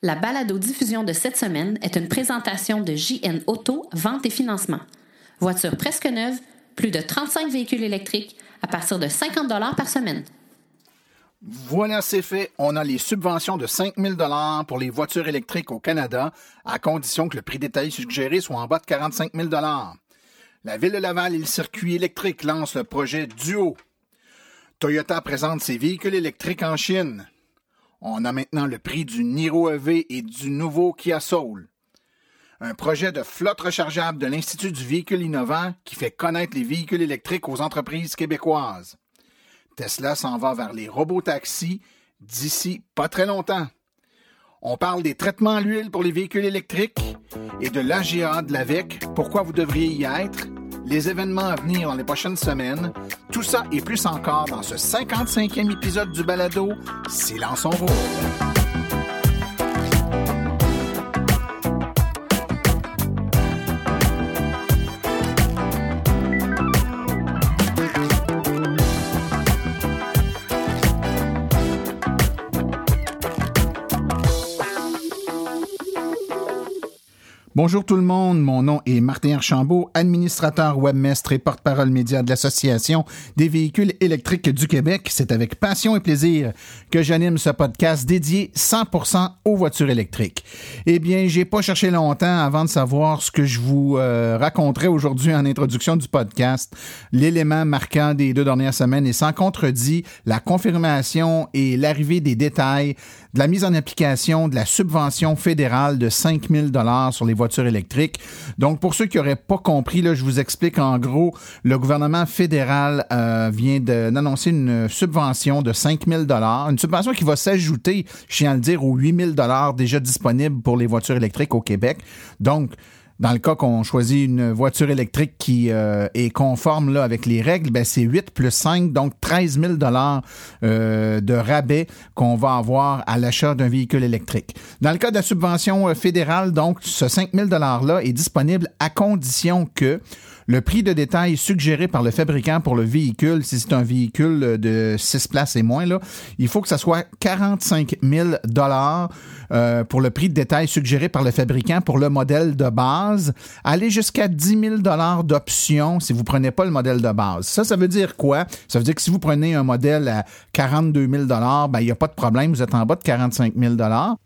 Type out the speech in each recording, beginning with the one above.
La balado-diffusion de cette semaine est une présentation de JN Auto, vente et financement. Voiture presque neuve, plus de 35 véhicules électriques à partir de 50 par semaine. Voilà, c'est fait. On a les subventions de 5 000 pour les voitures électriques au Canada, à condition que le prix détaillé suggéré soit en bas de 45 000 La Ville de Laval et le circuit électrique lancent le projet Duo. Toyota présente ses véhicules électriques en Chine. On a maintenant le prix du Niro EV et du nouveau Kia Soul. Un projet de flotte rechargeable de l'Institut du véhicule innovant qui fait connaître les véhicules électriques aux entreprises québécoises. Tesla s'en va vers les robots taxis d'ici pas très longtemps. On parle des traitements à l'huile pour les véhicules électriques et de l'AGA de l'AVEC, pourquoi vous devriez y être, les événements à venir dans les prochaines semaines, tout ça et plus encore dans ce 55e épisode du balado Silence on roule. Bonjour tout le monde, mon nom est Martin Archambault, administrateur webmestre et porte-parole média de l'Association des véhicules électriques du Québec. C'est avec passion et plaisir que j'anime ce podcast dédié 100% aux voitures électriques. Eh bien, j'ai pas cherché longtemps avant de savoir ce que je vous euh, raconterai aujourd'hui en introduction du podcast. L'élément marquant des deux dernières semaines est sans contredit la confirmation et l'arrivée des détails de la mise en application de la subvention fédérale de 5 000 sur les voitures électriques. Donc, pour ceux qui n'auraient pas compris, je vous explique en gros, le gouvernement fédéral euh, vient d'annoncer une subvention de 5 000 une subvention qui va s'ajouter, je tiens à le dire, aux 8 000 déjà disponibles pour les voitures électriques au Québec. Donc, dans le cas qu'on choisit une voiture électrique qui euh, est conforme là, avec les règles, ben c'est 8 plus 5, donc 13 000 dollars euh, de rabais qu'on va avoir à l'achat d'un véhicule électrique. Dans le cas de la subvention euh, fédérale, donc ce 5 000 dollars-là est disponible à condition que le prix de détail suggéré par le fabricant pour le véhicule, si c'est un véhicule de 6 places et moins, là, il faut que ça soit 45 000 dollars euh, pour le prix de détail suggéré par le fabricant pour le modèle de base. Aller jusqu'à 10 000 dollars d'options si vous prenez pas le modèle de base. Ça, ça veut dire quoi? Ça veut dire que si vous prenez un modèle à 42 000 dollars, ben, il n'y a pas de problème, vous êtes en bas de 45 000 dollars.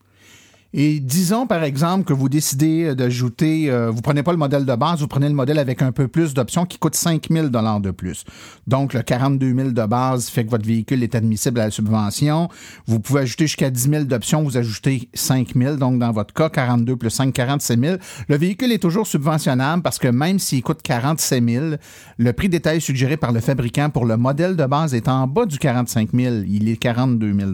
Et disons, par exemple, que vous décidez euh, d'ajouter, euh, vous prenez pas le modèle de base, vous prenez le modèle avec un peu plus d'options qui coûte 5 000 de plus. Donc, le 42 000 de base fait que votre véhicule est admissible à la subvention. Vous pouvez ajouter jusqu'à 10 000 d'options, vous ajoutez 5 000. Donc, dans votre cas, 42 plus 5, 47 000. Le véhicule est toujours subventionnable parce que même s'il coûte 47 000, le prix détail suggéré par le fabricant pour le modèle de base est en bas du 45 000. Il est 42 000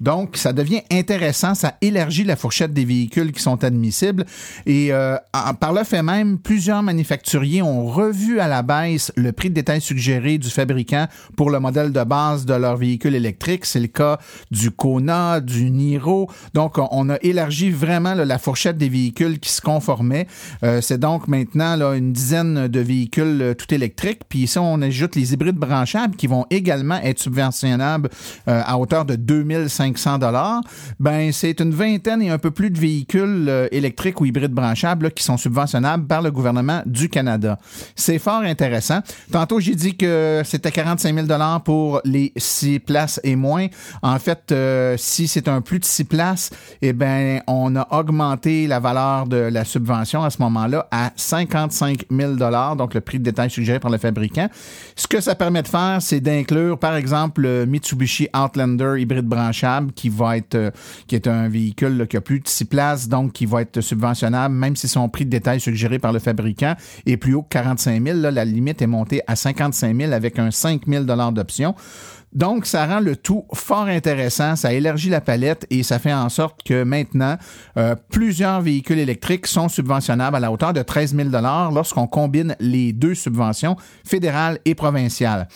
Donc, ça devient intéressant, ça élargit la fourchette des véhicules qui sont admissibles. Et euh, par le fait même, plusieurs manufacturiers ont revu à la baisse le prix de détail suggéré du fabricant pour le modèle de base de leur véhicule électrique. C'est le cas du Kona, du Niro. Donc, on a élargi vraiment la fourchette des véhicules qui se conformaient. Euh, c'est donc maintenant une dizaine de véhicules euh, tout électriques. Puis ici, on ajoute les hybrides branchables qui vont également être subventionnables à hauteur de 2500 dollars. Ben, c'est une vingtaine et un peu plus de véhicules euh, électriques ou hybrides branchables qui sont subventionnables par le gouvernement du Canada. C'est fort intéressant. Tantôt, j'ai dit que c'était 45 000 pour les six places et moins. En fait, euh, si c'est un plus de six places, eh ben, on a augmenté la valeur de la subvention à ce moment-là à 55 000 donc le prix de détail suggéré par le fabricant. Ce que ça permet de faire, c'est d'inclure, par exemple, le Mitsubishi Outlander hybride branchable qui va être, euh, qui est un véhicule qui a plus de 6 places, donc qui va être subventionnable, même si son prix de détail suggéré par le fabricant est plus haut que 45 000. Là, la limite est montée à 55 000 avec un 5 000 d'option. Donc, ça rend le tout fort intéressant, ça élargit la palette et ça fait en sorte que maintenant, euh, plusieurs véhicules électriques sont subventionnables à la hauteur de 13 000 lorsqu'on combine les deux subventions, fédérales et provinciales.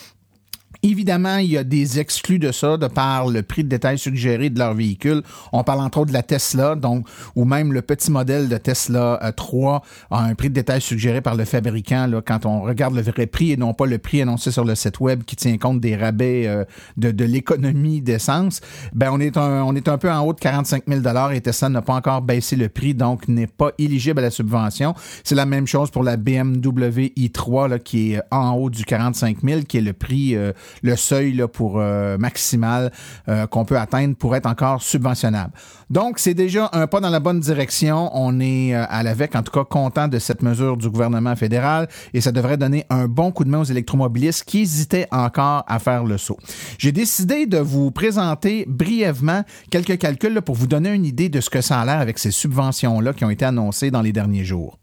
Évidemment, il y a des exclus de ça de par le prix de détail suggéré de leur véhicule. On parle entre autres de la Tesla, donc ou même le petit modèle de Tesla 3 euh, a un prix de détail suggéré par le fabricant là, quand on regarde le vrai prix et non pas le prix annoncé sur le site web qui tient compte des rabais euh, de, de l'économie d'essence. Ben on est un, on est un peu en haut de 45 000 dollars et Tesla n'a pas encore baissé le prix, donc n'est pas éligible à la subvention. C'est la même chose pour la BMW i3 là, qui est en haut du 45 000, qui est le prix euh, le seuil là, pour euh, maximal euh, qu'on peut atteindre pour être encore subventionnable. Donc, c'est déjà un pas dans la bonne direction. On est euh, à l'AVEC, en tout cas, content de cette mesure du gouvernement fédéral et ça devrait donner un bon coup de main aux électromobilistes qui hésitaient encore à faire le saut. J'ai décidé de vous présenter brièvement quelques calculs pour vous donner une idée de ce que ça a l'air avec ces subventions-là qui ont été annoncées dans les derniers jours.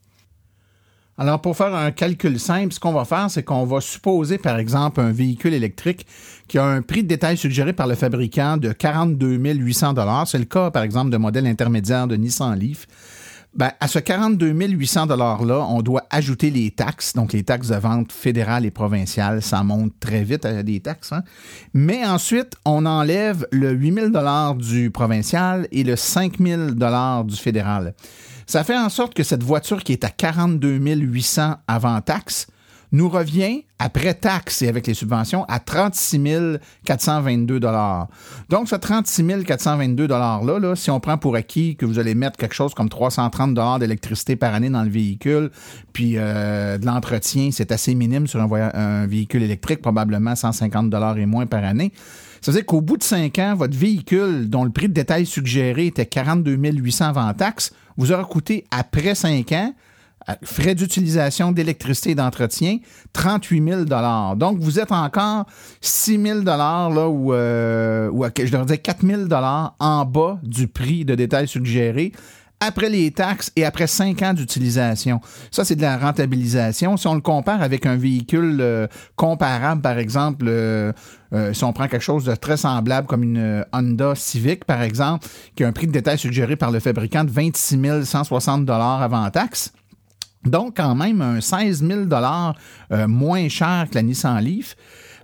Alors, pour faire un calcul simple, ce qu'on va faire, c'est qu'on va supposer, par exemple, un véhicule électrique qui a un prix de détail suggéré par le fabricant de 42 800 C'est le cas, par exemple, de modèle intermédiaire de Nissan Leaf. Ben, à ce 42 800 $-là, on doit ajouter les taxes, donc les taxes de vente fédérales et provinciales. Ça monte très vite à des taxes. Hein. Mais ensuite, on enlève le 8 000 du provincial et le 5 000 du fédéral. Ça fait en sorte que cette voiture qui est à 42 800 avant taxe nous revient, après taxe et avec les subventions, à 36 422 Donc, ce 36 422 $-là, si on prend pour acquis que vous allez mettre quelque chose comme 330 d'électricité par année dans le véhicule, puis euh, de l'entretien, c'est assez minime sur un, véhicule électrique, probablement 150 et moins par année. Ça veut dire qu'au bout de cinq ans, votre véhicule, dont le prix de détail suggéré était 42 800 avant taxe, vous aura coûté, après cinq ans, frais d'utilisation d'électricité et d'entretien, 38 000 Donc, vous êtes encore 6 000 là, ou, euh, je leur disais 4 000 en bas du prix de détail suggéré après les taxes et après cinq ans d'utilisation. Ça, c'est de la rentabilisation. Si on le compare avec un véhicule euh, comparable, par exemple, euh, si on prend quelque chose de très semblable comme une Honda Civic, par exemple, qui a un prix de détail suggéré par le fabricant de 26 160 avant taxes, donc, quand même, un 16 000 euh, moins cher que la Nissan Leaf.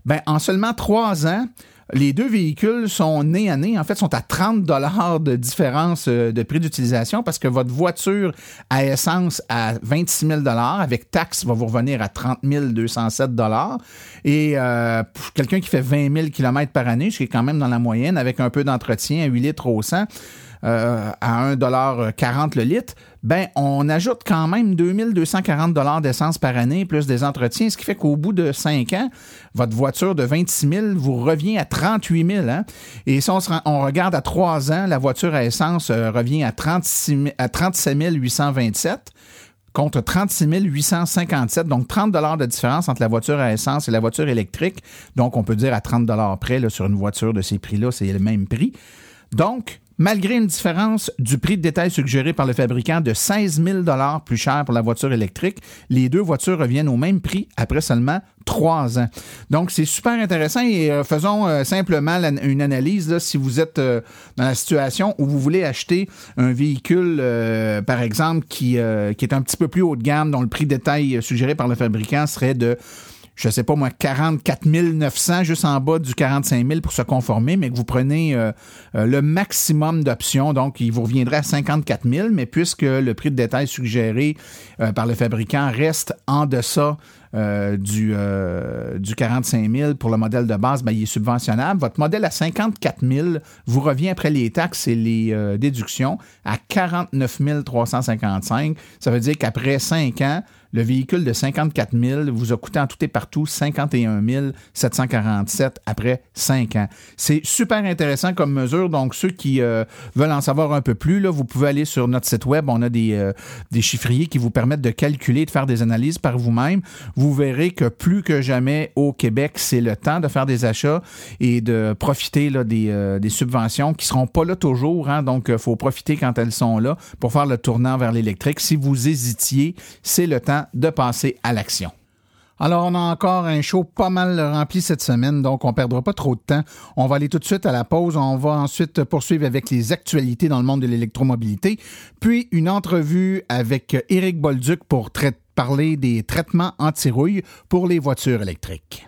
Ben, en seulement trois ans, les deux véhicules sont nez à nez, en fait, sont à 30 dollars de différence euh, de prix d'utilisation parce que votre voiture à essence à 26 000 dollars avec taxe va vous revenir à 30 207 dollars. Et euh, pour quelqu'un qui fait 20 000 km par année, ce qui est quand même dans la moyenne, avec un peu d'entretien à 8 litres au 100, euh, à 1,40 le litre, ben on ajoute quand même 2240 dollars d'essence par année plus des entretiens, ce qui fait qu'au bout de 5 ans, votre voiture de 26 000 vous revient à 38 000. Hein? Et si on, regarde à 3 ans, la voiture à essence euh, revient à, 36 à 37 827 contre 36 857, donc 30 dollars de différence entre la voiture à essence et la voiture électrique. Donc, on peut dire à 30 dollars près sur une voiture de ces prix-là, c'est le même prix. Donc, Malgré une différence du prix de détail suggéré par le fabricant de 16 000 plus cher pour la voiture électrique, les deux voitures reviennent au même prix après seulement trois ans. Donc, c'est super intéressant et euh, faisons euh, simplement une analyse. si vous êtes euh, dans la situation où vous voulez acheter un véhicule, par exemple, qui est un petit peu plus haut de gamme, dont le prix de détail suggéré par le fabricant serait de je sais pas moi, 44 900 juste en bas du 45 000 pour se conformer, mais que vous prenez euh, euh, le maximum d'options, donc il vous reviendrait à 54 000, mais puisque le prix de détail suggéré euh, par le fabricant reste en deçà du, du 45 000 pour le modèle de base, ben, il est subventionnable. Votre modèle à 54 000 vous revient après les taxes et les déductions à 49 355. Ça veut dire qu'après 5 ans, le véhicule de 54 000 vous a coûté en tout et partout 51 747 après 5 ans. C'est super intéressant comme mesure. Donc, ceux qui euh, veulent en savoir un peu plus, là, vous pouvez aller sur notre site web. On a des, euh, des chiffriers qui vous permettent de calculer, de faire des analyses par vous-même. Vous verrez que plus que jamais au Québec, c'est le temps de faire des achats et de profiter là, des, euh, des subventions qui seront pas là toujours. Hein. donc, il faut profiter quand elles sont là pour faire le tournant vers l'électrique. Si vous hésitiez, c'est le de passer à l'action. Alors, on a encore un show pas mal rempli cette semaine, donc on ne perdra pas trop de temps. On va aller tout de suite à la pause. On va ensuite poursuivre avec les actualités dans le monde de l'électromobilité, puis une entrevue avec Éric Bolduc pour parler des traitements anti-rouille pour les voitures électriques.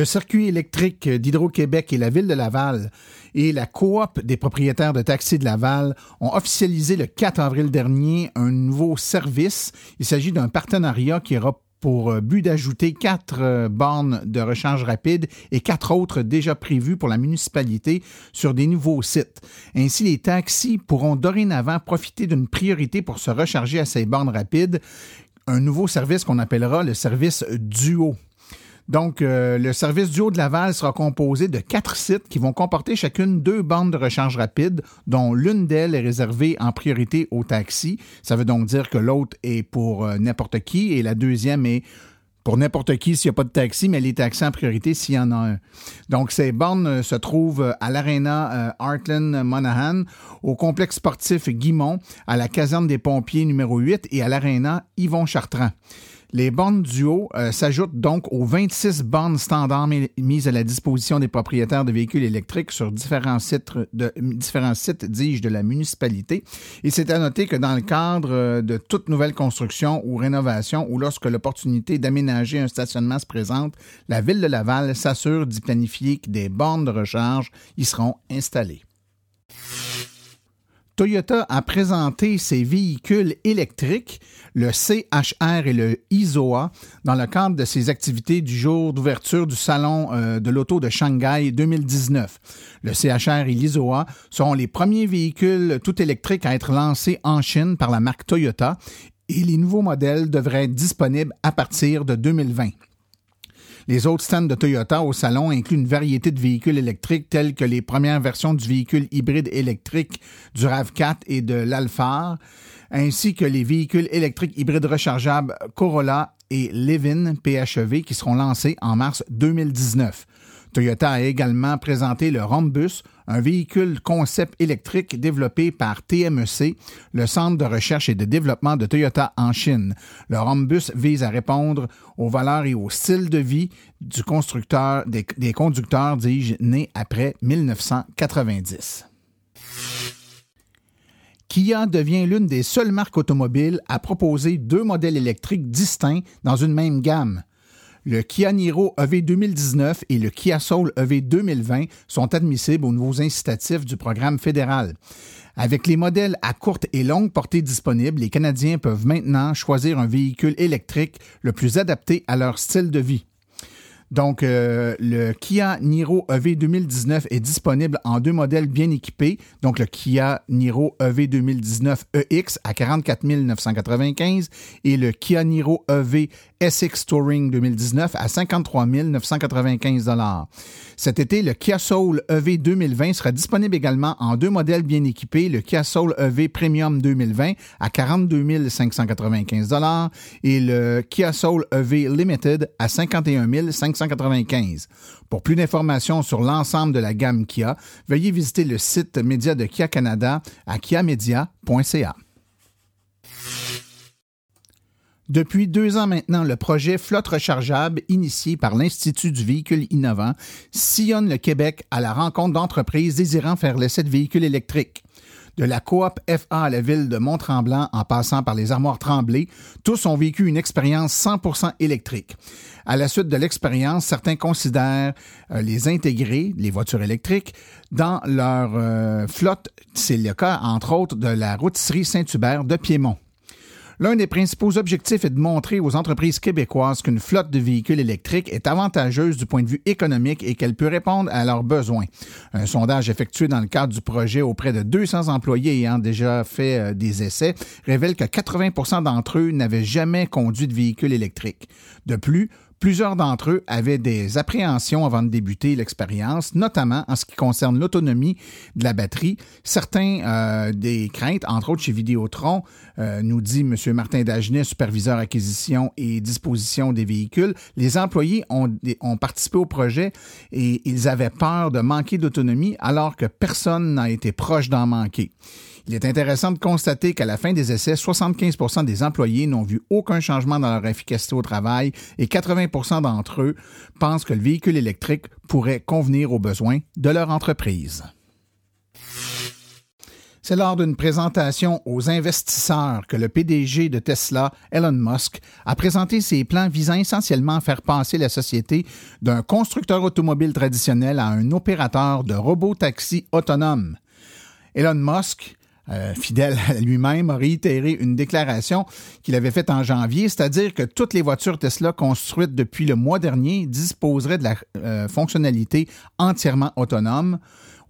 Le circuit électrique d'Hydro-Québec et la ville de Laval et la coop des propriétaires de taxis de Laval ont officialisé le 4 avril dernier un nouveau service. Il s'agit d'un partenariat qui aura pour euh, but d'ajouter quatre euh, bornes de recharge rapide et quatre autres déjà prévues pour la municipalité sur des nouveaux sites. Ainsi, les taxis pourront dorénavant profiter d'une priorité pour se recharger à ces bornes rapides, un nouveau service qu'on appellera le service Duo. Donc, euh, le service du Haut de Laval sera composé de quatre sites qui vont comporter chacune deux bandes de recharge rapide, dont l'une d'elles est réservée en priorité aux taxis. Ça veut donc dire que l'autre est pour euh, n'importe qui et la deuxième est pour n'importe qui s'il n'y a pas de taxi, mais les taxis en priorité s'il y en a un. Donc, ces bornes euh, se trouvent à l'Arena Heartland Monahan, au complexe sportif Guimont, à la caserne des pompiers numéro 8 et à l'Arena Yvon Chartrand. Les bornes duo euh, s'ajoutent donc aux 26 bornes standards mises à la disposition des propriétaires de véhicules électriques sur différents sites, de, différents sites dis-je, de la municipalité. Et c'est à noter que dans le cadre euh, de toute nouvelle construction ou rénovation ou lorsque l'opportunité d'aménager un stationnement se présente, la Ville de Laval s'assure d'y planifier que des bornes de recharge y seront installées. Toyota a présenté ses véhicules électriques, le CHR et le ISOA, dans le cadre de ses activités du jour d'ouverture du Salon euh, de l'Auto de Shanghai 2019. Le CHR et l'ISOA seront les premiers véhicules tout électriques à être lancés en Chine par la marque Toyota et les nouveaux modèles devraient être disponibles à partir de 2020. Les autres stands de Toyota au salon incluent une variété de véhicules électriques tels que les premières versions du véhicule hybride électrique du RAV4 et de l'Alphard, ainsi que les véhicules électriques hybrides rechargeables Corolla et Levin PHEV qui seront lancés en mars 2019. Toyota a également présenté le Rhombus, un véhicule concept électrique développé par TMEC, le centre de recherche et de développement de Toyota en Chine. Le Rhombus vise à répondre aux valeurs et au style de vie du constructeur, des, conducteurs, dis-je, nés après 1990. Kia devient l'une des seules marques automobiles à proposer deux modèles électriques distincts dans une même gamme. Le Kia Niro EV 2019 et le Kia Soul EV 2020 sont admissibles aux nouveaux incitatifs du programme fédéral. Avec les modèles à courte et longue portée disponibles, les Canadiens peuvent maintenant choisir un véhicule électrique le plus adapté à leur style de vie. Donc, euh, le Kia Niro EV 2019 est disponible en deux modèles bien équipés. Donc, le Kia Niro EV 2019 EX à 44 995 et le Kia Niro EV SX Touring 2019 à 53 995 Cet été, le Kia Soul EV 2020 sera disponible également en deux modèles bien équipés, le Kia Soul EV Premium 2020 à 42 595 et le Kia Soul EV Limited à 51 595 Pour plus d'informations sur l'ensemble de la gamme Kia, veuillez visiter le site média de Kia Canada à kiamedia.ca. Depuis deux ans maintenant, le projet Flotte rechargeable, initié par l'Institut du véhicule innovant, sillonne le Québec à la rencontre d'entreprises désirant faire l'essai de véhicules électriques. De la coop FA à la ville de Mont-Tremblant en passant par les armoires Tremblay, tous ont vécu une expérience 100% électrique. À la suite de l'expérience, certains considèrent euh, les intégrer, les voitures électriques, dans leur euh, flotte. C'est le cas, entre autres, de la routisserie Saint-Hubert de Piémont. L'un des principaux objectifs est de montrer aux entreprises québécoises qu'une flotte de véhicules électriques est avantageuse du point de vue économique et qu'elle peut répondre à leurs besoins. Un sondage effectué dans le cadre du projet auprès de 200 employés ayant déjà fait euh, des essais révèle que 80 d'entre eux n'avaient jamais conduit de véhicule électrique. De plus, Plusieurs d'entre eux avaient des appréhensions avant de débuter l'expérience, notamment en ce qui concerne l'autonomie de la batterie. Certains euh, des craintes, entre autres chez Vidéotron, euh, nous dit M. Martin Dagenet, superviseur acquisition et disposition des véhicules, les employés ont, ont participé au projet et ils avaient peur de manquer d'autonomie alors que personne n'a été proche d'en manquer. Il est intéressant de constater qu'à la fin des essais, 75% des employés n'ont vu aucun changement dans leur efficacité au travail et 80% d'entre eux pensent que le véhicule électrique pourrait convenir aux besoins de leur entreprise. C'est lors d'une présentation aux investisseurs que le PDG de Tesla, Elon Musk, a présenté ses plans visant essentiellement à faire passer la société d'un constructeur automobile traditionnel à un opérateur de robotaxi autonome. Elon Musk euh, fidèle à lui-même, a réitéré une déclaration qu'il avait faite en janvier, c'est-à-dire que toutes les voitures Tesla construites depuis le mois dernier disposeraient de la euh, fonctionnalité entièrement autonome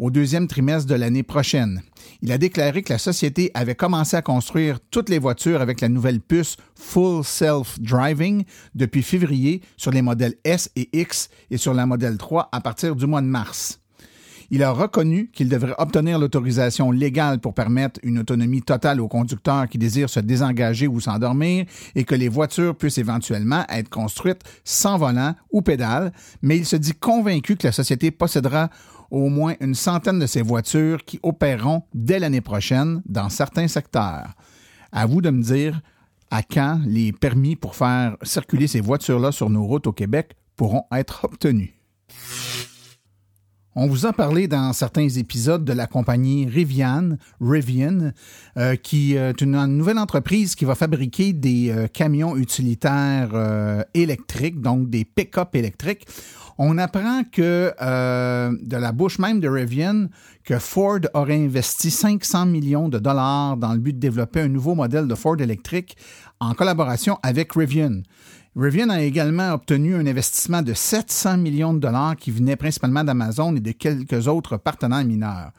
au deuxième trimestre de l'année prochaine. Il a déclaré que la société avait commencé à construire toutes les voitures avec la nouvelle puce Full Self Driving depuis février sur les modèles S et X et sur la modèle 3 à partir du mois de mars. Il a reconnu qu'il devrait obtenir l'autorisation légale pour permettre une autonomie totale aux conducteurs qui désirent se désengager ou s'endormir et que les voitures puissent éventuellement être construites sans volant ou pédale, mais il se dit convaincu que la société possédera au moins une centaine de ces voitures qui opéreront dès l'année prochaine dans certains secteurs. À vous de me dire à quand les permis pour faire circuler ces voitures-là sur nos routes au Québec pourront être obtenus. On vous a parlé dans certains épisodes de la compagnie Rivian, Rivian, euh, qui est une, nouvelle entreprise qui va fabriquer des euh, camions utilitaires euh, électriques, donc des pick-up électriques. On apprend que de la bouche même de Rivian que Ford aurait investi 500 millions de dollars dans le but de développer un nouveau modèle de Ford électrique en collaboration avec Rivian. Rivian a également obtenu un investissement de 700 millions de dollars qui venait principalement d'Amazon et de quelques autres partenaires mineurs.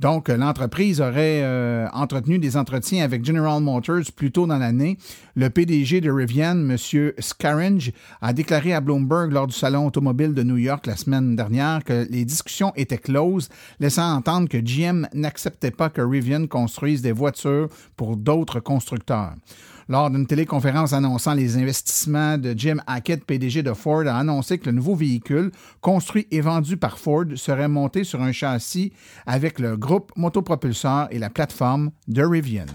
Donc, l'entreprise aurait euh, entretenu des entretiens avec General Motors plus tôt dans l'année. Le PDG de Rivian, M. Scaringe, a déclaré à Bloomberg lors du Salon automobile de New York la semaine dernière que les discussions étaient closes, laissant entendre que GM n'acceptait pas que Rivian construise des voitures pour d'autres constructeurs. Lors d'une téléconférence annonçant les investissements de Jim Hackett, PDG de Ford, a annoncé que le nouveau véhicule, construit et vendu par Ford, serait monté sur un châssis avec le groupe motopropulseur et la plateforme de Rivian.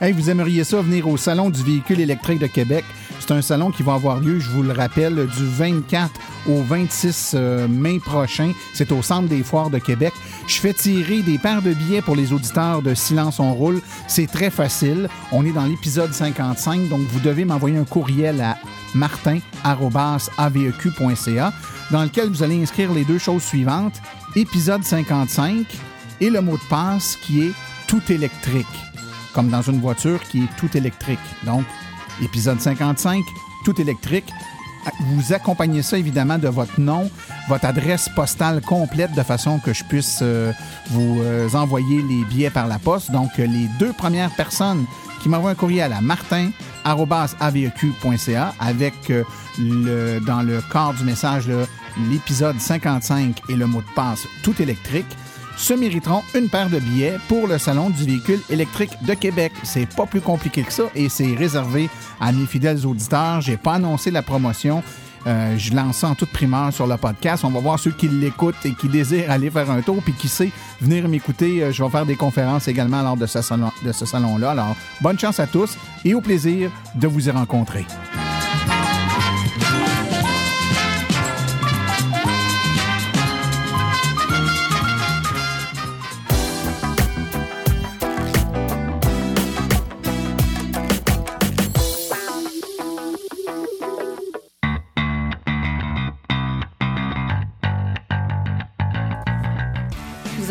Hey, vous aimeriez ça venir au Salon du véhicule électrique de Québec? C'est un salon qui va avoir lieu, je vous le rappelle, du 24 au 26 euh, mai prochain. C'est au Centre des Foires de Québec. Je fais tirer des paires de billets pour les auditeurs de Silence on roule. C'est très facile. On est dans l'épisode 55, donc vous devez m'envoyer un courriel à martin.aveq.ca dans lequel vous allez inscrire les deux choses suivantes. Épisode 55 et le mot de passe qui est tout électrique, comme dans une voiture qui est tout électrique. Donc, épisode 55, tout électrique. Vous accompagnez ça évidemment de votre nom, votre adresse postale complète de façon que je puisse euh, vous euh, envoyer les billets par la poste. Donc, euh, les deux premières personnes qui m'envoient un courriel à martin.aveq.ca avec le, dans le corps du message l'épisode 55 et le mot de passe tout électrique se mériteront une paire de billets pour le Salon du véhicule électrique de Québec. C'est pas plus compliqué que ça et c'est réservé à mes fidèles auditeurs. J'ai pas annoncé la promotion. Euh, je lance ça en toute primeur sur le podcast. On va voir ceux qui l'écoutent et qui désirent aller faire un tour. Puis qui sait, venir m'écouter. Euh, je vais faire des conférences également lors de ce salon-là. Alors, bonne chance à tous et au plaisir de vous y rencontrer.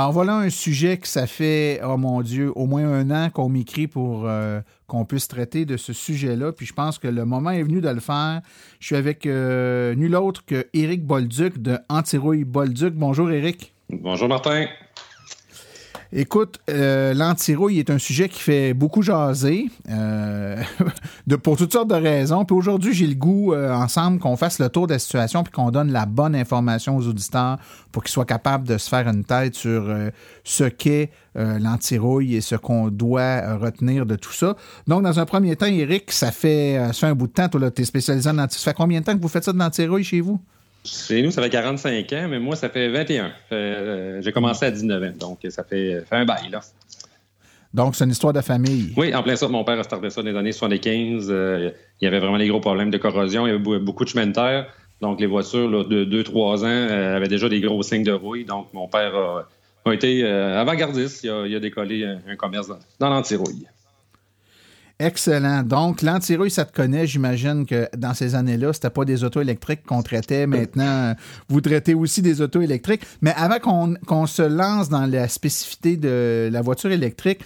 Alors voilà un sujet que ça fait, oh mon Dieu, au moins un an qu'on m'écrit pour euh, qu'on puisse traiter de ce sujet-là. Puis je pense que le moment est venu de le faire. Je suis avec euh, nul autre que Éric Bolduc de Antirouille Bolduc. Bonjour Éric. Bonjour Martin. Écoute, euh, l'antirouille est un sujet qui fait beaucoup jaser euh, pour toutes sortes de raisons. Puis aujourd'hui, j'ai le goût, euh, ensemble, qu'on fasse le tour de la situation puis qu'on donne la bonne information aux auditeurs pour qu'ils soient capables de se faire une tête sur ce qu'est l'antirouille et ce qu'on doit retenir de tout ça. Donc, dans un premier temps, Eric, ça fait, ça fait un bout de temps, toi, tu es spécialisé en antirouille. Ça fait combien de temps que vous faites ça de l'antirouille chez vous? Chez nous, ça fait 45 ans, mais moi, ça fait 21. Euh, j'ai commencé à 19 ans, donc ça fait, fait un bail, là. Donc, c'est une histoire de famille. Oui, en plein ça, mon père a starté ça dans les années 75. Euh, il y avait vraiment des gros problèmes de corrosion. Il y avait beaucoup de chemin de terre. Donc, les voitures là, de 2-3 ans euh, avaient déjà des gros signes de rouille. Donc, mon père a, a été euh, avant-gardiste. Il a, il a, décollé un, un commerce dans, dans l'antirouille. Excellent. Donc, l'antirouille, ça te connaît. J'imagine que dans ces années-là, c'était pas des autos électriques qu'on traitait. Maintenant, vous traitez aussi des autos électriques. Mais avant qu'on se lance dans la spécificité de la voiture électrique,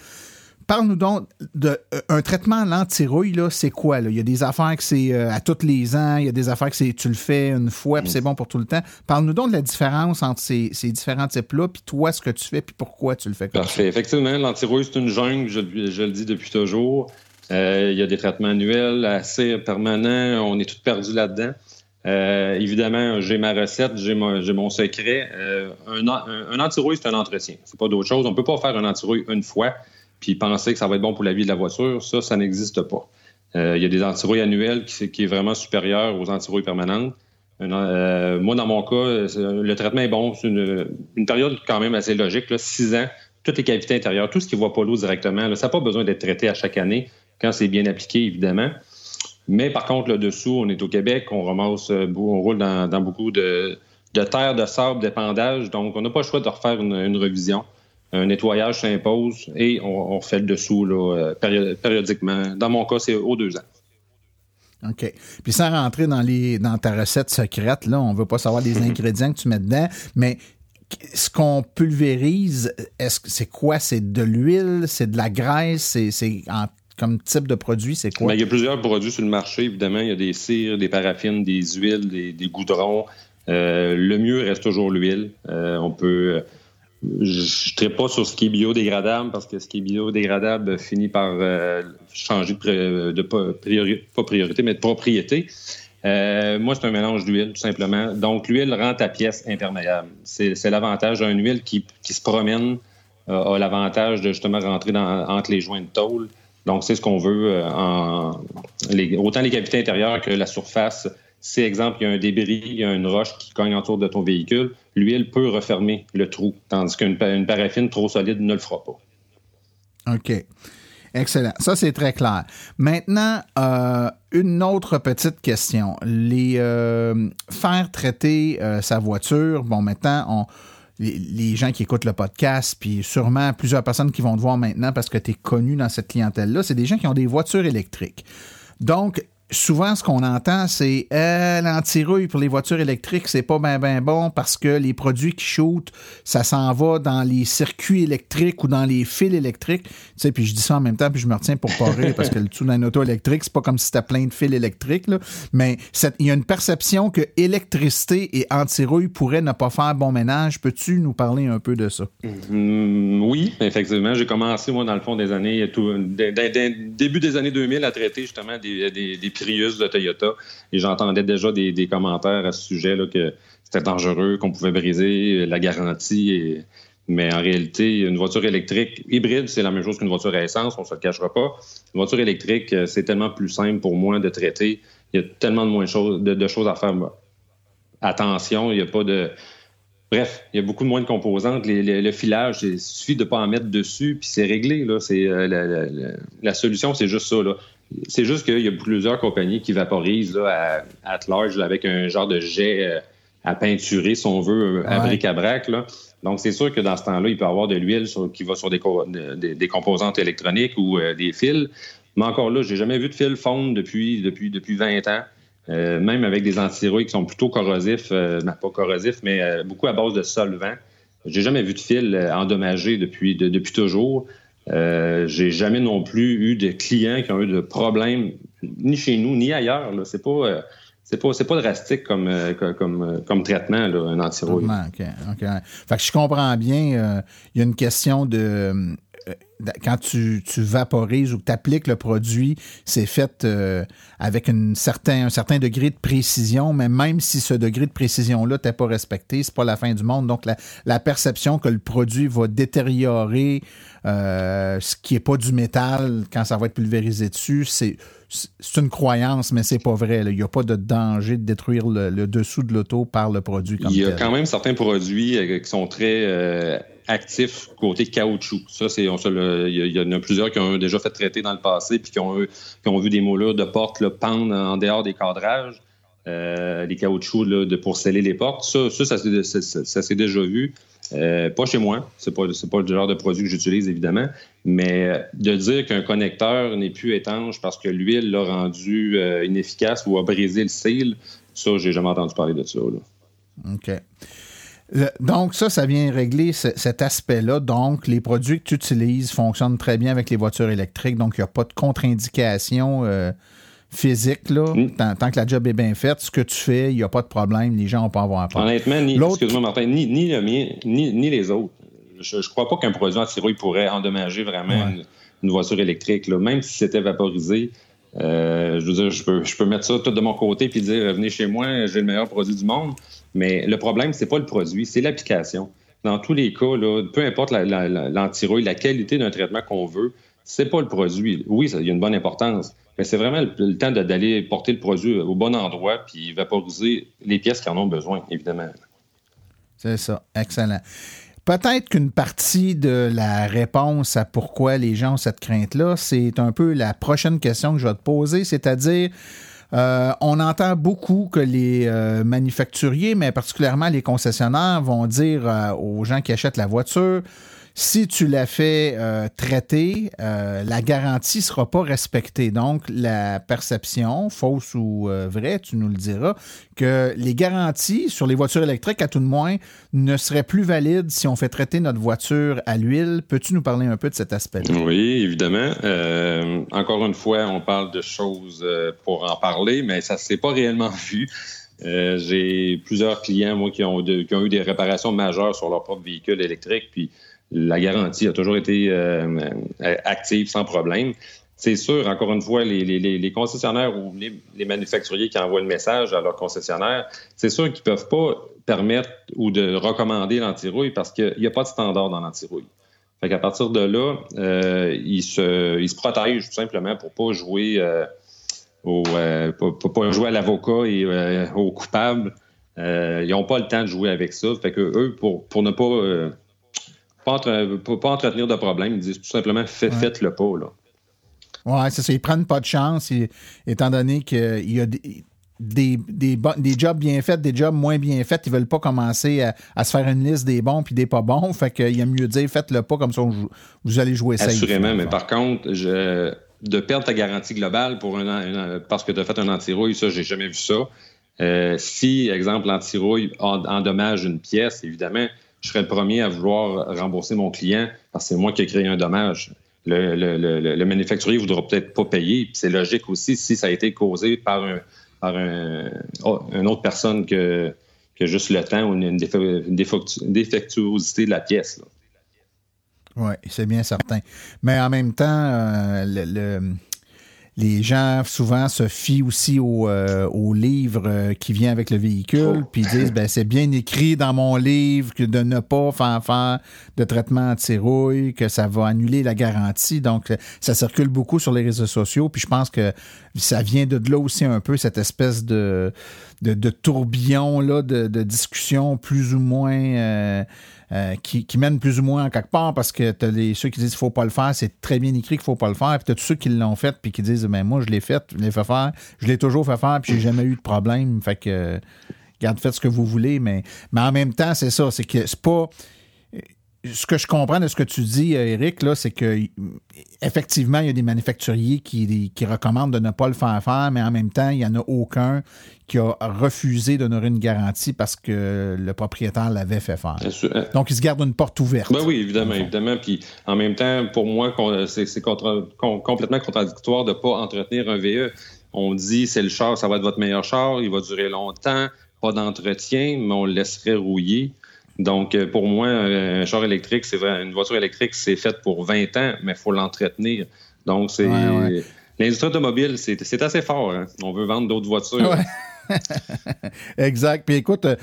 Parle-nous donc d'un euh, traitement à l'antirouille, c'est quoi? Là? Il y a des affaires que c'est euh, à tous les ans, il y a des affaires que c'est tu le fais une fois, puis c'est bon pour tout le temps. Parle-nous donc de la différence entre ces, ces différents types-là, puis toi, ce que tu fais, puis pourquoi tu le fais comme Parfait. Ça. Effectivement, l'antirouille, c'est une jungle, je, je, le dis depuis toujours. Euh, il y a des traitements annuels assez permanents. On est tout perdu là-dedans. Euh, évidemment, j'ai ma recette, j'ai mon, secret. Euh, un, antirouille, c'est un entretien. C'est pas d'autre chose. On peut pas faire un antirouille une fois puis penser que ça va être bon pour la vie de la voiture. Ça, ça n'existe pas. Il y a des antirouilles annuels qui, qui est vraiment supérieur aux antirouilles permanentes. Moi, dans mon cas, le traitement est bon. C'est une, période quand même assez logique. Six ans, toutes les cavités intérieures, tout ce qui ne voit pas l'eau directement, ça n'a pas besoin d'être traité à chaque année quand c'est bien appliqué, évidemment. Mais par contre, là dessous, on est au Québec, on ramasse, on roule dans, dans beaucoup de, de, terre, de sable, d'épandage, donc on n'a pas le choix de refaire une, une révision. Un nettoyage s'impose et on, on, fait le dessous là, périodiquement. Dans mon cas, c'est aux deux ans. OK. Puis sans rentrer dans, les, dans ta recette secrète, là, on ne veut pas savoir les ingrédients que tu mets dedans, mais ce qu'on pulvérise, est-ce que c'est quoi? C'est de l'huile, c'est de la graisse, c'est en comme type de produit, c'est quoi? Bien, il y a plusieurs produits sur le marché, évidemment. Il y a des cires, des paraffines, des huiles, des, goudrons. Euh, le mieux reste toujours l'huile. Euh, on peut. Je ne pas sur ce qui est biodégradable parce que ce qui est biodégradable finit par euh, changer de, de, priorité, mais de propriété. Moi, c'est un mélange d'huile, tout simplement. Donc, l'huile rend ta pièce imperméable. C'est l'avantage d'une huile qui, se promène, a l'avantage de justement rentrer entre les joints de tôle. Donc, c'est ce qu'on veut euh, en autant les cavités intérieures que la surface. Si, exemple, il y a un débris, il y a une roche qui cogne autour de ton véhicule, l'huile peut refermer le trou, tandis qu'une paraffine trop solide ne le fera pas. OK. Excellent. Ça, c'est très clair. Maintenant, euh, une autre petite question. Les euh, faire traiter sa voiture, bon, maintenant, on, les, gens qui écoutent le podcast, puis sûrement plusieurs personnes qui vont te voir maintenant parce que tu es connu dans cette clientèle-là, c'est des gens qui ont des voitures électriques. Donc, souvent, ce qu'on entend, c'est euh, l'antirouille pour les voitures électriques, c'est pas bien ben bon parce que les produits qui shootent, ça s'en va dans les circuits électriques ou dans les fils électriques. Tu sais, puis je dis ça en même temps, puis je me retiens pour pas rire parce que le tout d'une auto électrique, c'est pas comme si c'était plein de fils électriques. Mais il y a une perception que électricité et antirouille pourraient ne pas faire bon ménage. Peux-tu nous parler un peu de ça? Mmh, oui, effectivement. J'ai commencé, moi, dans le fond des années, tout, début des années 2000 à traiter justement des, des, des Prius de Toyota. Et j'entendais déjà des, commentaires à ce sujet là, que c'était dangereux, qu'on pouvait briser la garantie. Mais en réalité, une voiture électrique hybride, c'est la même chose qu'une voiture à essence, on ne se le cachera pas. Une voiture électrique, euh, c'est tellement plus simple pour moi de traiter. Il y a tellement de moins de, choses à faire. Attention, il n'y a pas de. Bref, il y a beaucoup moins de composantes. le filage, il suffit de ne pas en mettre dessus, puis c'est réglé. Là. Euh, la, solution, c'est juste ça. C'est juste qu'il y a plusieurs compagnies qui vaporisent là, à, at large avec un genre de jet euh, à peinturer, si on veut, à bric-à-brac. Donc, c'est sûr que dans ce temps-là, il peut y avoir de l'huile qui va sur des, des, composantes électroniques ou euh, des fils. Mais encore là, j'ai jamais vu de fil fondre depuis, depuis, depuis 20 ans. Euh, même avec des antirouilles qui sont plutôt corrosifs, euh, ben, pas corrosifs, mais beaucoup à base de solvant. J'ai jamais vu de fil endommagé depuis, depuis toujours. J'ai jamais non plus eu de clients qui ont eu de problèmes, ni chez nous, ni ailleurs. C'est pas c'est pas, pas drastique comme, euh, comme, euh, comme traitement, là, un antirouille. OK, OK. Fait que je comprends bien, euh, il y a une question de quand tu, vaporises ou que tu appliques le produit, c'est fait avec une certain, un certain degré de précision, mais même si ce degré de précision-là n'est pas respecté, c'est pas la fin du monde. Donc, la, la, perception que le produit va détériorer ce qui n'est pas du métal quand ça va être pulvérisé dessus, c'est c'est une croyance, mais c'est pas vrai. Il n'y a pas de danger de détruire le, dessous de l'auto par le produit. Comme Il y a quand même certains produits euh, qui sont très euh, actifs côté caoutchouc. Ça, c'est il y, en a plusieurs qui ont déjà fait traiter dans le passé puis qui ont, qui ont vu des moulures de portes là, pendre en dehors des cadrages. Euh, les caoutchoucs de, pour sceller les portes. Ça, ça, ça s'est déjà vu. Euh, pas chez moi, c'est pas pas le genre de produit que j'utilise évidemment, mais de dire qu'un connecteur n'est plus étanche parce que l'huile l'a rendu euh, inefficace ou a brisé le cil, ça j'ai jamais entendu parler de ça. OK. Donc, ça, ça vient régler cet aspect-là. Donc, les produits que tu utilises fonctionnent très bien avec les voitures électriques. Donc, il n'y a pas de contre-indication euh, physique, là, hmm. tant, que la job est bien faite, ce que tu fais, il n'y a pas de problème, les gens n'ont pas à avoir peur. Honnêtement, ni, excuse-moi Martin, ni, ni le mien, ni, les autres. Je ne crois pas qu'un produit anti-rouille pourrait endommager vraiment une, voiture électrique. Là. Même si c'était vaporisé, euh, je veux dire, je peux, je peux mettre ça tout de mon côté puis dire venez chez moi, j'ai le meilleur produit du monde. Mais le problème, c'est pas le produit, c'est l'application. Dans tous les cas, là, peu importe l'anti-rouille, la, la, qualité d'un traitement qu'on veut, c'est pas le produit. Oui, ça, il y a une bonne importance, c'est vraiment le, temps d'aller porter le produit au bon endroit puis vaporiser les pièces qui en ont besoin, évidemment. C'est ça. Excellent. Peut-être qu'une partie de la réponse à pourquoi les gens ont cette crainte-là, c'est un peu la prochaine question que je vais te poser, c'est-à-dire, euh, on entend beaucoup que les euh, manufacturiers, mais particulièrement les concessionnaires, vont dire euh, aux gens qui achètent la voiture, si tu l'as fait euh, traiter, euh, la garantie ne sera pas respectée. Donc, la perception, fausse ou euh, vraie, tu nous le diras, que les garanties sur les voitures électriques, à tout de moins, ne seraient plus valides si on fait traiter notre voiture à l'huile. Peux-tu nous parler un peu de cet aspect-là? Oui, évidemment. encore une fois, on parle de choses pour en parler, mais ça ne s'est pas réellement vu. J'ai plusieurs clients, moi, qui ont, qui ont eu des réparations majeures sur leur propre véhicule électrique, puis la garantie a toujours été euh, euh, active sans problème. C'est sûr, encore une fois, les, concessionnaires ou les, manufacturiers qui envoient le message à leurs concessionnaires, c'est sûr qu'ils ne peuvent pas permettre ou de recommander l'antirouille parce qu'il n'y a pas de standard dans l'antirouille. Fait qu'à partir de là, euh, ils, se, protègent tout simplement pour pas jouer au, pour, pas jouer à l'avocat et au coupable. ils n'ont pas le temps de jouer avec ça. Fait que eux, pour, pour ne pas pas, pas entretenir de problème. Ils disent tout simplement faites-le pas. Là. Oui, c'est ça. Ils prennent pas de chance, étant donné qu'il y a des, des, des, jobs bien faits, des jobs moins bien faits. Ils veulent pas commencer à, se faire une liste des bons puis des pas bons. Fait qu'il y a mieux dire faites-le pas comme ça, vous, allez jouer ça. Assurément, mais par contre, je, de perdre ta garantie globale pour un, parce que tu as fait un anti-rouille, ça, j'ai jamais vu ça. Euh, si, exemple, l'anti-rouille endommage une pièce, évidemment, je serais le premier à vouloir rembourser mon client parce que c'est moi qui ai créé un dommage. Le, le, le, le manufacturier ne voudra peut-être pas payer. C'est logique aussi si ça a été causé par, un, par un, oh, une autre personne que, que juste le temps ou une, défectuosité de la pièce. Oui, c'est bien certain. Mais en même temps, euh, le, les gens souvent se fient aussi au, euh, au livre euh, qui vient avec le véhicule, oh. puis disent ben c'est bien écrit dans mon livre que de ne pas faire faire de traitement anti-rouille, que ça va annuler la garantie. Donc ça circule beaucoup sur les réseaux sociaux, puis je pense que ça vient de là aussi un peu cette espèce de de, tourbillon là de, de discussion plus ou moins euh, euh, qui, qui, mènent plus ou moins en quelque part parce que tu as ceux qui disent qu'il faut pas le faire, c'est très bien écrit qu'il faut pas le faire. Puis tu as tous ceux qui l'ont fait puis qui disent ben moi je l'ai fait, je l'ai fait faire, je l'ai toujours fait faire puis j'ai jamais eu de problème. Fait que garde faites ce que vous voulez, mais, mais en même temps, c'est ça, c'est que c'est pas ce que je comprends de ce que tu dis, Eric, là, c'est que effectivement, il y a des manufacturiers qui, qui, recommandent de ne pas le faire faire, mais en même temps, il n'y en a aucun qui a refusé d'honorer une garantie parce que le propriétaire l'avait fait faire. Hein. Donc, il se garde une porte ouverte. Ben oui, évidemment, évidemment. Puis en même temps, pour moi, c'est complètement contradictoire de ne pas entretenir un VE. On dit c'est le char, ça va être votre meilleur char, il va durer longtemps, pas d'entretien, mais on le laisserait rouiller. Donc, euh, pour moi, un char électrique, c'est vrai, une voiture électrique, c'est faite pour 20 ans, mais il faut l'entretenir. Donc, c'est. L'industrie automobile, c'est assez fort. Hein. On veut vendre d'autres voitures. exact. Puis écoute, euh,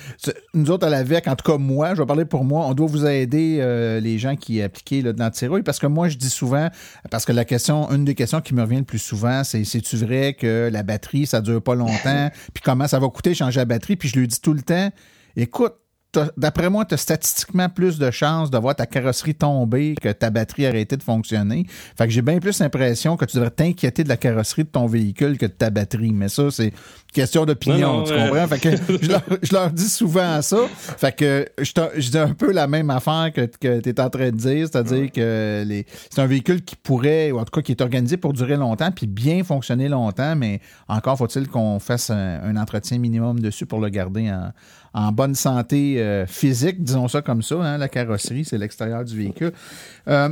nous autres à l'AVEC, en tout cas moi, je vais parler pour moi, on doit vous aider, euh, les gens qui appliquent le rouille, parce que moi, je dis souvent, parce que la question, une des questions qui me revient le plus souvent, c'est c'est-tu vrai que la batterie, ça dure pas longtemps, puis comment ça va coûter changer la batterie, puis je lui dis tout le temps, écoute, d'après moi, tu as statistiquement plus de chances de voir ta carrosserie tomber que ta batterie arrêter de fonctionner. Fait que j'ai bien plus l'impression que tu devrais t'inquiéter de la carrosserie de ton véhicule que de ta batterie. Mais ça, c'est question d'opinion, tu comprends? Fait que je leur, dis souvent ça. Fait que je, dis un peu la même affaire que, que tu es en train de dire, c'est-à-dire que les, c'est un véhicule qui pourrait, ou en tout cas qui est organisé pour durer longtemps puis bien fonctionner longtemps, mais encore faut-il qu'on fasse un entretien minimum dessus pour le garder en en bonne santé euh, physique, disons ça comme ça. Hein, la carrosserie, c'est l'extérieur du véhicule. Euh,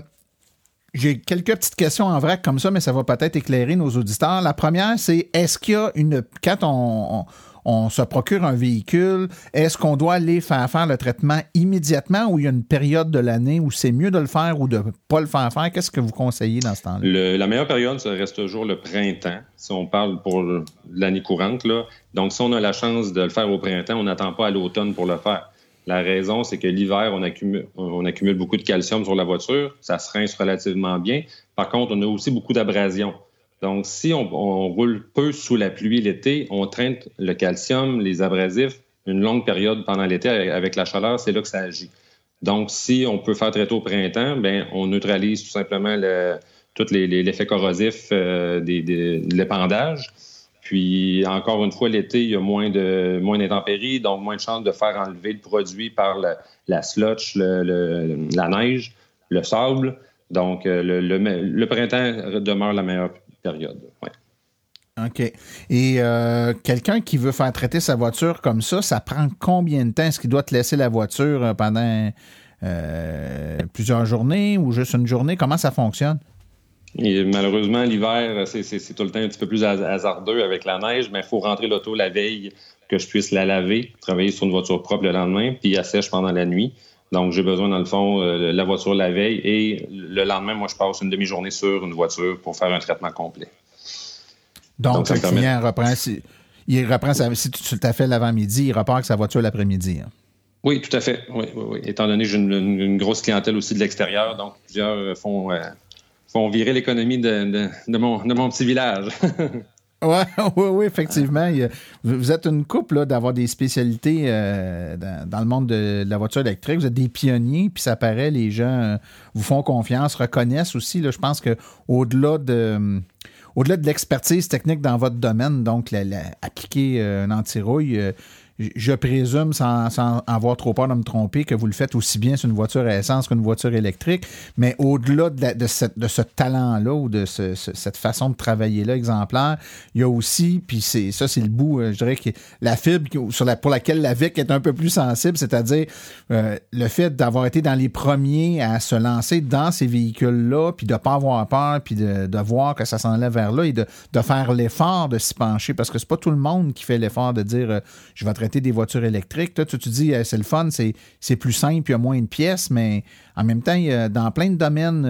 j'ai quelques petites questions en vrac comme ça, mais ça va peut-être éclairer nos auditeurs. La première, c'est est-ce qu'il y a une. Quand on on se procure un véhicule, est-ce qu'on doit aller faire faire le traitement immédiatement ou il y a une période de l'année où c'est mieux de le faire ou de ne pas le faire faire? Qu'est-ce que vous conseillez dans ce temps-là? La meilleure période, ça reste toujours le printemps, si on parle pour l'année courante. Là. Donc, si on a la chance de le faire au printemps, on n'attend pas à l'automne pour le faire. La raison, c'est que l'hiver, on accumule, beaucoup de calcium sur la voiture, ça se rince relativement bien. Par contre, on a aussi beaucoup d'abrasion. Donc, si on, roule peu sous la pluie l'été, on traîne le calcium, les abrasifs, une longue période pendant l'été avec la chaleur, c'est là que ça agit. Donc, si on peut faire très tôt au printemps, ben on neutralise tout simplement le, tout l'effet corrosif euh, des, de l'épandage. Puis, encore une fois, l'été, il y a moins de moins d'intempéries, donc moins de chances de faire enlever le produit par la, slotch, la neige, le sable. Donc, euh, le, le, printemps demeure la meilleure période. OK. Et euh, quelqu'un qui veut faire traiter sa voiture comme ça, ça prend combien de temps? Est-ce qu'il doit te laisser la voiture euh, pendant plusieurs journées ou juste une journée? Comment ça fonctionne? Malheureusement, l'hiver, c'est tout le temps un petit peu plus hasardeux avec la neige, mais il faut rentrer l'auto la veille que je puisse la laver, travailler sur une voiture propre le lendemain, puis elle sèche pendant la nuit. Donc, j'ai besoin, dans le fond, euh, la voiture la veille et le lendemain, moi, je passe une demi-journée sur une voiture pour faire un traitement complet. Donc, le client reprend, si, il reprend si tu t'as fait l'avant-midi, il repart avec sa voiture l'après-midi. Hein. Oui, tout à fait. Oui, oui, oui. Étant donné que j'ai une, grosse clientèle aussi de l'extérieur, donc plusieurs font, euh, font virer l'économie de, de, mon, de mon petit village. Ouais, oui, oui, effectivement. vous êtes une couple d'avoir des spécialités euh, dans, le monde de, la voiture électrique. Vous êtes des pionniers, puis ça paraît, les gens euh, vous font confiance, reconnaissent aussi. Là, je pense que au-delà de au-delà de l'expertise technique dans votre domaine, donc appliquer euh, un anti-rouille, je présume, sans, avoir trop peur de me tromper, que vous le faites aussi bien sur une voiture à essence qu'une voiture électrique. Mais au-delà de, ce talent-là ou de cette façon de travailler-là exemplaire, il y a aussi, puis c'est ça, c'est le bout, euh, je dirais que la fibre sur la, pour laquelle la VIC est un peu plus sensible, c'est-à-dire euh, le fait d'avoir été dans les premiers à se lancer dans ces véhicules-là, puis de ne pas avoir peur, puis de, voir que ça s'enlève vers là et de, de faire l'effort de s'y pencher, parce que c'est pas tout le monde qui fait l'effort de dire euh, je vais traiter des voitures électriques. Toi, tu te dis, c'est le fun, c'est plus simple, il y a moins de pièces, mais en même temps, dans plein de domaines,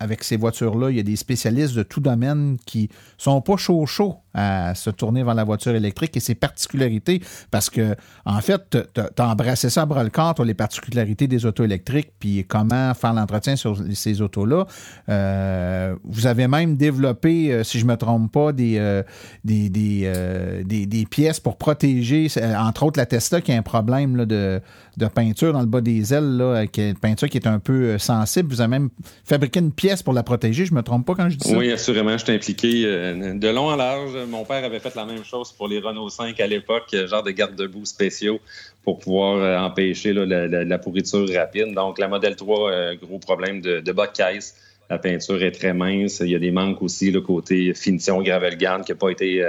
avec ces voitures-là, il y a des spécialistes de tout domaine qui sont pas chaud chaud à se tourner vers la voiture électrique et ses particularités, parce que, en fait, tu as embrassé ça à bras le corps, les particularités des autos électriques, puis comment faire l'entretien sur ces autos-là. Euh, vous avez même développé, euh, si je ne me trompe pas, des, euh, des, des, pièces pour protéger, entre autres la Tesla qui a un problème de, de peinture dans le bas des ailes, là, qui une peinture qui est un peu sensible. Vous avez même fabriqué une pièce pour la protéger, je me trompe pas quand je dis ça. Oui, assurément, je suis impliqué de long en large. Mon père avait fait la même chose pour les Renault 5 à l'époque, genre de garde-boue spéciaux pour pouvoir empêcher la, pourriture rapide. Donc, la Model 3, gros problème de, bas de caisse. La peinture est très mince. Il y a des manques aussi, le côté finition gravel gun qui n'a pas été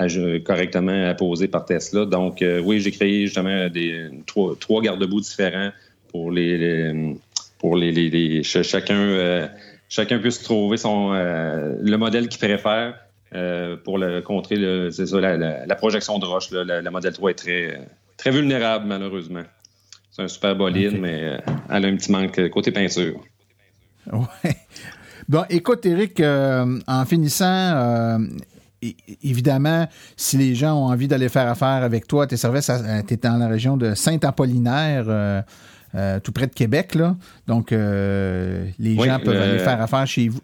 euh, correctement apposé par Tesla. Donc, euh, oui, j'ai créé justement des, trois, trois garde-boue différents pour les, pour les, chacun euh, chacun puisse trouver son le modèle qu'il préfère pour le, contrer le, ça, la, projection de roche. la, Model 3 est très très vulnérable malheureusement. C'est un super bolide, mais elle a un petit manque côté peinture. Oui. Bon, écoute, Eric, euh, en finissant, euh, évidemment, si les gens ont envie d'aller faire affaire avec toi, tes services, tu es dans la région de Saint-Apollinaire. Euh, tout près de Québec, là. Donc, les gens peuvent aller faire affaire chez vous.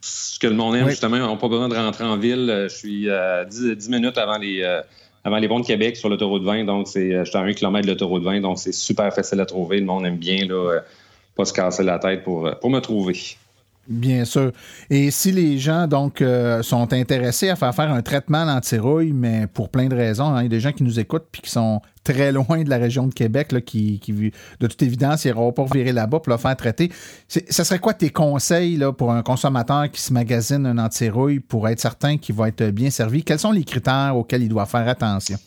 Ce que le monde aime, justement, ils n'ont pas besoin de rentrer en ville. Je suis à 10, minutes avant les, avant les ponts de Québec sur l'autoroute 20. Donc, c'est, je suis à un kilomètre de l'autoroute 20. Donc, c'est super facile à trouver. Le monde aime bien, là pas se casser la tête pour, pour me trouver. Bien sûr. Et si les gens donc euh, sont intéressés à faire faire un traitement d'antirouille, mais pour plein de raisons, hein, il y a des gens qui nous écoutent puis qui sont très loin de la région de Québec, là, qui, de toute évidence, ils n'iront pas virer là-bas pour le faire traiter. Ce serait quoi tes conseils là, pour un consommateur qui se magasine un antirouille pour être certain qu'il va être bien servi? Quels sont les critères auxquels il doit faire attention?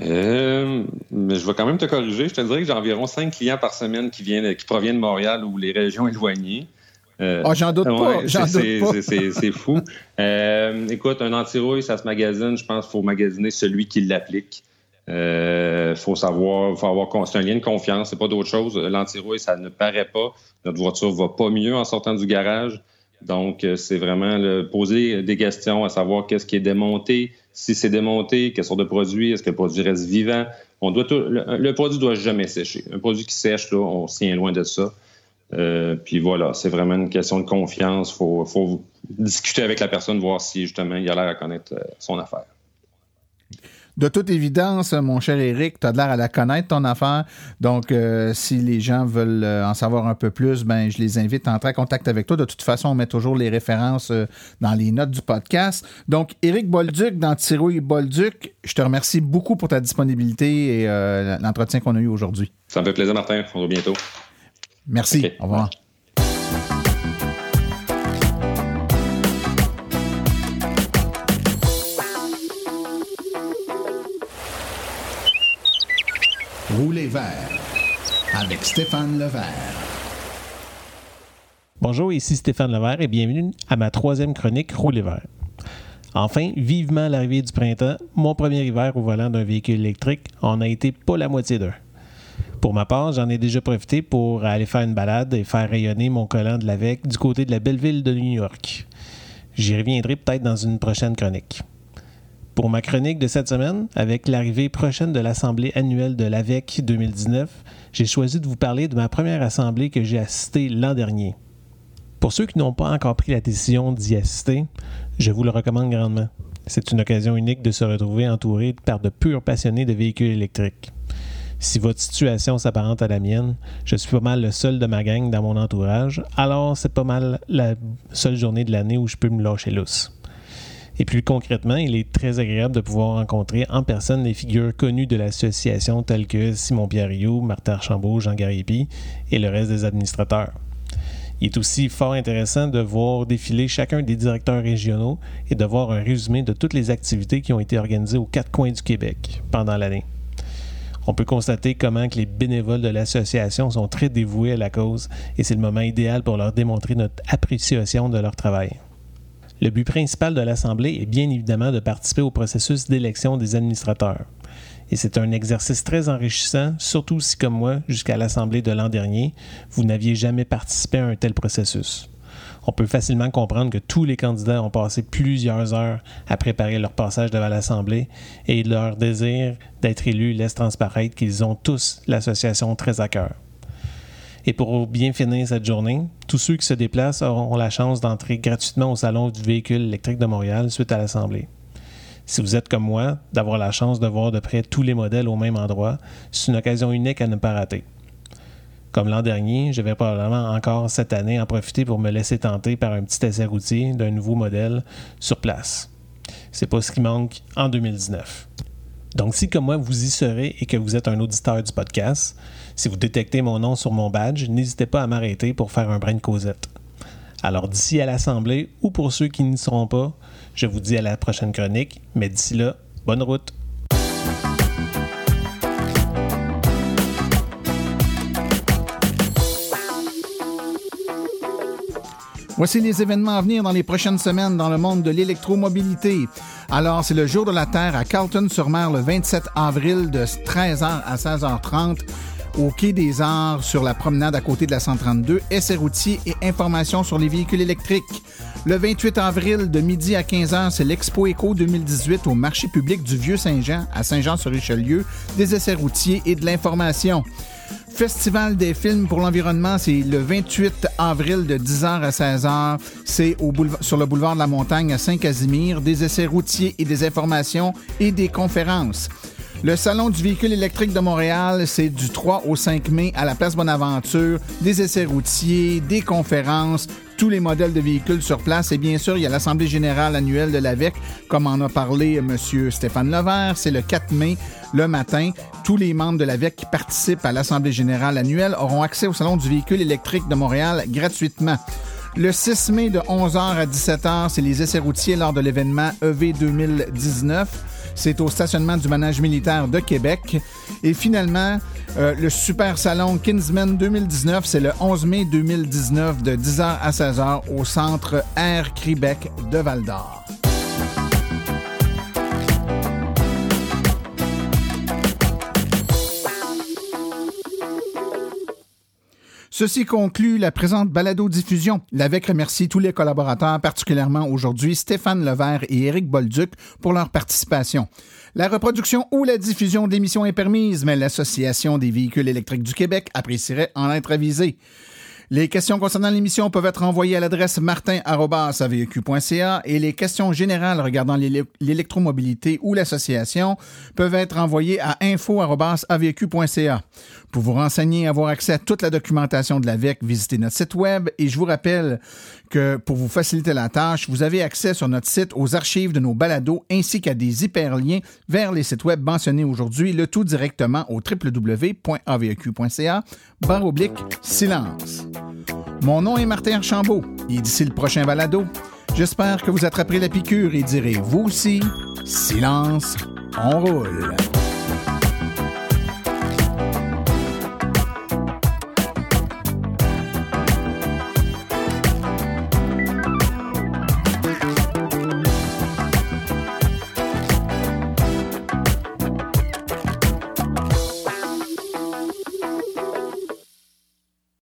Euh, je vais quand même te corriger. Je te dirais que j'ai environ cinq clients par semaine qui, viennent, qui proviennent de Montréal ou les régions éloignées. Euh, ah, j'en doute pas. c'est fou. Euh, écoute, un anti-rouille, ça se magasine. Je pense qu'il faut magasiner celui qui l'applique. Il euh, faut savoir, faut avoir, c'est un lien de confiance, c'est pas d'autre chose. L'anti-rouille, ça ne paraît pas. Notre voiture va pas mieux en sortant du garage. Donc, c'est vraiment poser des questions à savoir qu'est-ce qui est démonté, si c'est démonté, quelle sorte de produit, est-ce que le produit reste vivant. On doit le, produit doit jamais sécher. Un produit qui sèche, là, on tient loin de ça. Euh, puis voilà, c'est vraiment une question de confiance. Il faut, faut, discuter avec la personne, voir si justement il a l'air à connaître euh, son affaire. De toute évidence, mon cher Eric, tu as l'air à la connaître, ton affaire. Donc, euh, si les gens veulent en savoir un peu plus, ben, je les invite à entrer en contact avec toi. De toute façon, on met toujours les références dans les notes du podcast. Donc, Eric Bolduc dans Tirouille Bolduc, je te remercie beaucoup pour ta disponibilité et l'entretien qu'on a eu aujourd'hui. Ça me fait plaisir, Martin. On se revoit bientôt. Merci. Au revoir. Rouler vert avec Stéphane Levert. Bonjour, ici Stéphane Levert et bienvenue à ma troisième chronique Rouler vert. Enfin, vivement l'arrivée du printemps, mon premier hiver au volant d'un véhicule électrique en a été pas la moitié d'un. Pour ma part, j'en ai déjà profité pour aller faire une balade et faire rayonner mon collant de l'AVEC du côté de la belle ville de New York. J'y reviendrai peut-être dans une prochaine chronique. Pour ma chronique de cette semaine, avec l'arrivée prochaine de l'Assemblée annuelle de l'AVEC 2019, j'ai choisi de vous parler de ma première assemblée que j'ai assistée l'an dernier. Pour ceux qui n'ont pas encore pris la décision d'y assister, je vous le recommande grandement. C'est une occasion unique de se retrouver entouré par de purs passionnés de véhicules électriques. Si votre situation s'apparente à la mienne, je suis pas mal le seul de ma gang dans mon entourage, alors c'est pas mal la seule journée de l'année où je peux me lâcher lousse. Et plus concrètement, il est très agréable de pouvoir rencontrer en personne les figures connues de l'association telles que Simon-Pierre Rioux, Martin Archambault, Jean Garipi et le reste des administrateurs. Il est aussi fort intéressant de voir défiler chacun des directeurs régionaux et de voir un résumé de toutes les activités qui ont été organisées aux quatre coins du Québec pendant l'année. On peut constater comment les bénévoles de l'association sont très dévoués à la cause et c'est le moment idéal pour leur démontrer notre appréciation de leur travail. Le but principal de l'Assemblée est bien évidemment de participer au processus d'élection des administrateurs. Et c'est un exercice très enrichissant, surtout si, comme moi, jusqu'à l'Assemblée de l'an dernier, vous n'aviez jamais participé à un tel processus. On peut facilement comprendre que tous les candidats ont passé plusieurs heures à préparer leur passage devant l'Assemblée et leur désir d'être élus laisse transparaître qu'ils ont tous l'association très à cœur. Et pour bien finir cette journée, tous ceux qui se déplacent auront la chance d'entrer gratuitement au Salon du véhicule électrique de Montréal suite à l'Assemblée. Si vous êtes comme moi, d'avoir la chance de voir de près tous les modèles au même endroit, c'est une occasion unique à ne pas rater. Comme l'an dernier, je vais probablement encore cette année en profiter pour me laisser tenter par un petit essai routier d'un nouveau modèle sur place. C'est pas ce qui manque en 2019. Donc, si comme moi vous y serez et que vous êtes un auditeur du podcast, si vous détectez mon nom sur mon badge, n'hésitez pas à m'arrêter pour faire un brin de causette. Alors, d'ici à l'Assemblée ou pour ceux qui n'y seront pas, je vous dis à la prochaine chronique, mais d'ici là, bonne route. Voici les événements à venir dans les prochaines semaines dans le monde de l'électromobilité. Alors, c'est le jour de la Terre à Carlton-sur-Mer le 27 avril de 13h à 16h30 au Quai des Arts sur la promenade à côté de la 132, essai routier et informations sur les véhicules électriques. Le 28 avril de midi à 15h, c'est l'Expo Eco 2018 au marché public du Vieux-Saint-Jean à Saint-Jean-sur-Richelieu, des essais routiers et de l'information. Festival des films pour l'environnement, c'est le 28 avril de 10h à 16h. C'est au sur le boulevard de la Montagne à Saint-Casimir, des essais routiers et des informations et des conférences. Le Salon du véhicule électrique de Montréal, c'est du 3 au 5 mai à la place Bonaventure, des essais routiers, des conférences, tous les modèles de véhicules sur place. Et bien sûr, il y a l'Assemblée générale annuelle de l'AVEC, comme en a parlé M. Stéphane Levert. C'est le 4 mai, le matin. Tous les membres de l'AVEC qui participent à l'Assemblée générale annuelle auront accès au Salon du véhicule électrique de Montréal gratuitement. Le 6 mai de 11h à 17h, c'est les essais routiers lors de l'événement EV 2019. C'est au stationnement du manège militaire de Québec. Et finalement, euh, le Super Salon Kinsman 2019, c'est le 11 mai 2019 de 10h à 16h au centre Air Québec de Val-d'Or. Ceci conclut la présente balado-diffusion. L'AVEC remercie tous les collaborateurs, particulièrement aujourd'hui Stéphane Levert et Éric Bolduc pour leur participation. La reproduction ou la diffusion d'émissions est permise, mais l'Association des véhicules électriques du Québec apprécierait en être avisée. Les questions concernant l'émission peuvent être envoyées à l'adresse martin.aveq.ca et les questions générales regardant l'électromobilité ou l'association peuvent être envoyées à info.aveq.ca. Pour vous renseigner et avoir accès à toute la documentation de l'AVEC, visitez notre site web et je vous rappelle que pour vous faciliter la tâche, vous avez accès sur notre site aux archives de nos balados ainsi qu'à des hyperliens vers les sites web mentionnés aujourd'hui, le tout directement au www.aveq.ca barre oblique silence. Mon nom est Martin Archambault et d'ici le prochain balado, j'espère que vous attraperez la piqûre et direz vous aussi silence, on roule.